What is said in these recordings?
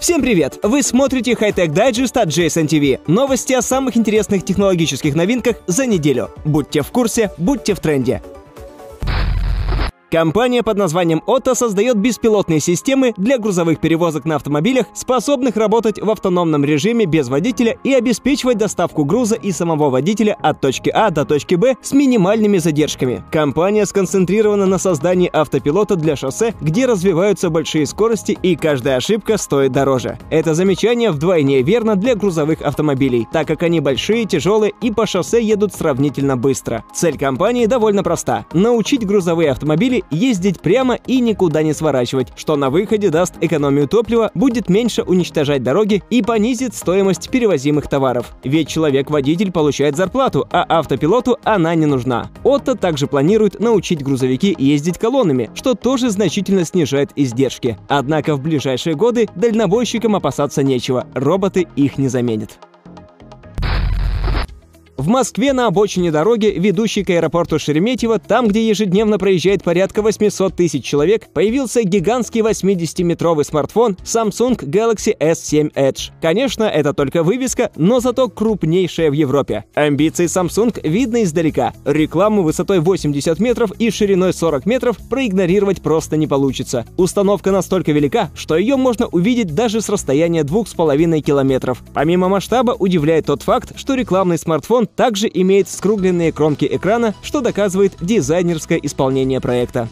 Всем привет! Вы смотрите Hightech Digest от Jason TV. Новости о самых интересных технологических новинках за неделю. Будьте в курсе, будьте в тренде. Компания под названием Otto создает беспилотные системы для грузовых перевозок на автомобилях, способных работать в автономном режиме без водителя и обеспечивать доставку груза и самого водителя от точки А до точки Б с минимальными задержками. Компания сконцентрирована на создании автопилота для шоссе, где развиваются большие скорости и каждая ошибка стоит дороже. Это замечание вдвойне верно для грузовых автомобилей, так как они большие, тяжелые и по шоссе едут сравнительно быстро. Цель компании довольно проста – научить грузовые автомобили ездить прямо и никуда не сворачивать, что на выходе даст экономию топлива, будет меньше уничтожать дороги и понизит стоимость перевозимых товаров. Ведь человек-водитель получает зарплату, а автопилоту она не нужна. Отто также планирует научить грузовики ездить колоннами, что тоже значительно снижает издержки. Однако в ближайшие годы дальнобойщикам опасаться нечего, роботы их не заменят. В Москве на обочине дороги, ведущей к аэропорту Шереметьево, там, где ежедневно проезжает порядка 800 тысяч человек, появился гигантский 80-метровый смартфон Samsung Galaxy S7 Edge. Конечно, это только вывеска, но зато крупнейшая в Европе. Амбиции Samsung видно издалека. Рекламу высотой 80 метров и шириной 40 метров проигнорировать просто не получится. Установка настолько велика, что ее можно увидеть даже с расстояния 2,5 километров. Помимо масштаба удивляет тот факт, что рекламный смартфон также имеет скругленные кромки экрана, что доказывает дизайнерское исполнение проекта.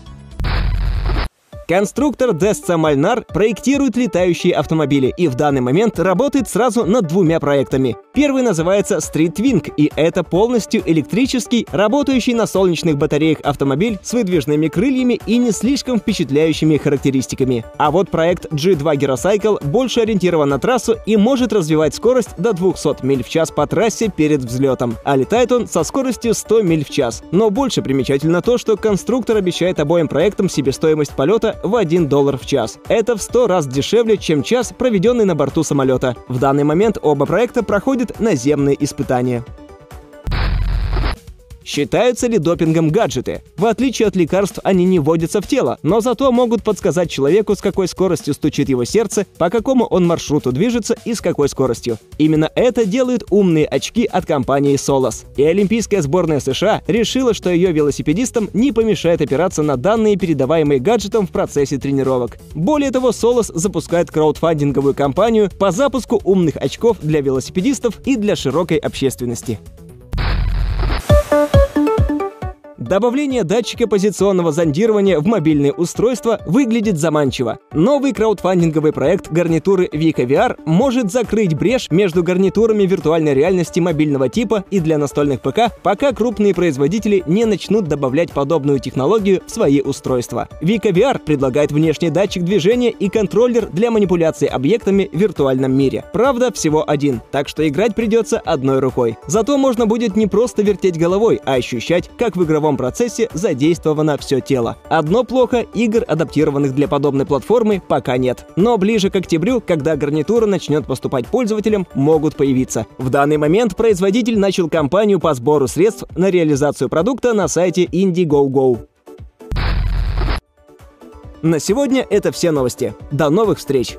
Конструктор Desca Malnar проектирует летающие автомобили и в данный момент работает сразу над двумя проектами. Первый называется Street Wing, и это полностью электрический, работающий на солнечных батареях автомобиль с выдвижными крыльями и не слишком впечатляющими характеристиками. А вот проект G2 Gyrocycle больше ориентирован на трассу и может развивать скорость до 200 миль в час по трассе перед взлетом, а летает он со скоростью 100 миль в час. Но больше примечательно то, что конструктор обещает обоим проектам себестоимость полета в 1 доллар в час. Это в 100 раз дешевле, чем час, проведенный на борту самолета. В данный момент оба проекта проходят наземные испытания. Считаются ли допингом гаджеты? В отличие от лекарств, они не вводятся в тело, но зато могут подсказать человеку, с какой скоростью стучит его сердце, по какому он маршруту движется и с какой скоростью. Именно это делают умные очки от компании Solos. И Олимпийская сборная США решила, что ее велосипедистам не помешает опираться на данные, передаваемые гаджетом в процессе тренировок. Более того, Solos запускает краудфандинговую кампанию по запуску умных очков для велосипедистов и для широкой общественности. Добавление датчика позиционного зондирования в мобильные устройства выглядит заманчиво. Новый краудфандинговый проект гарнитуры Vika VR может закрыть брешь между гарнитурами виртуальной реальности мобильного типа и для настольных ПК, пока крупные производители не начнут добавлять подобную технологию в свои устройства. Vika VR предлагает внешний датчик движения и контроллер для манипуляции объектами в виртуальном мире. Правда, всего один, так что играть придется одной рукой. Зато можно будет не просто вертеть головой, а ощущать, как в игровом процессе задействовано все тело. Одно плохо, игр, адаптированных для подобной платформы, пока нет. Но ближе к октябрю, когда гарнитура начнет поступать пользователям, могут появиться. В данный момент производитель начал кампанию по сбору средств на реализацию продукта на сайте Indiegogo. На сегодня это все новости. До новых встреч!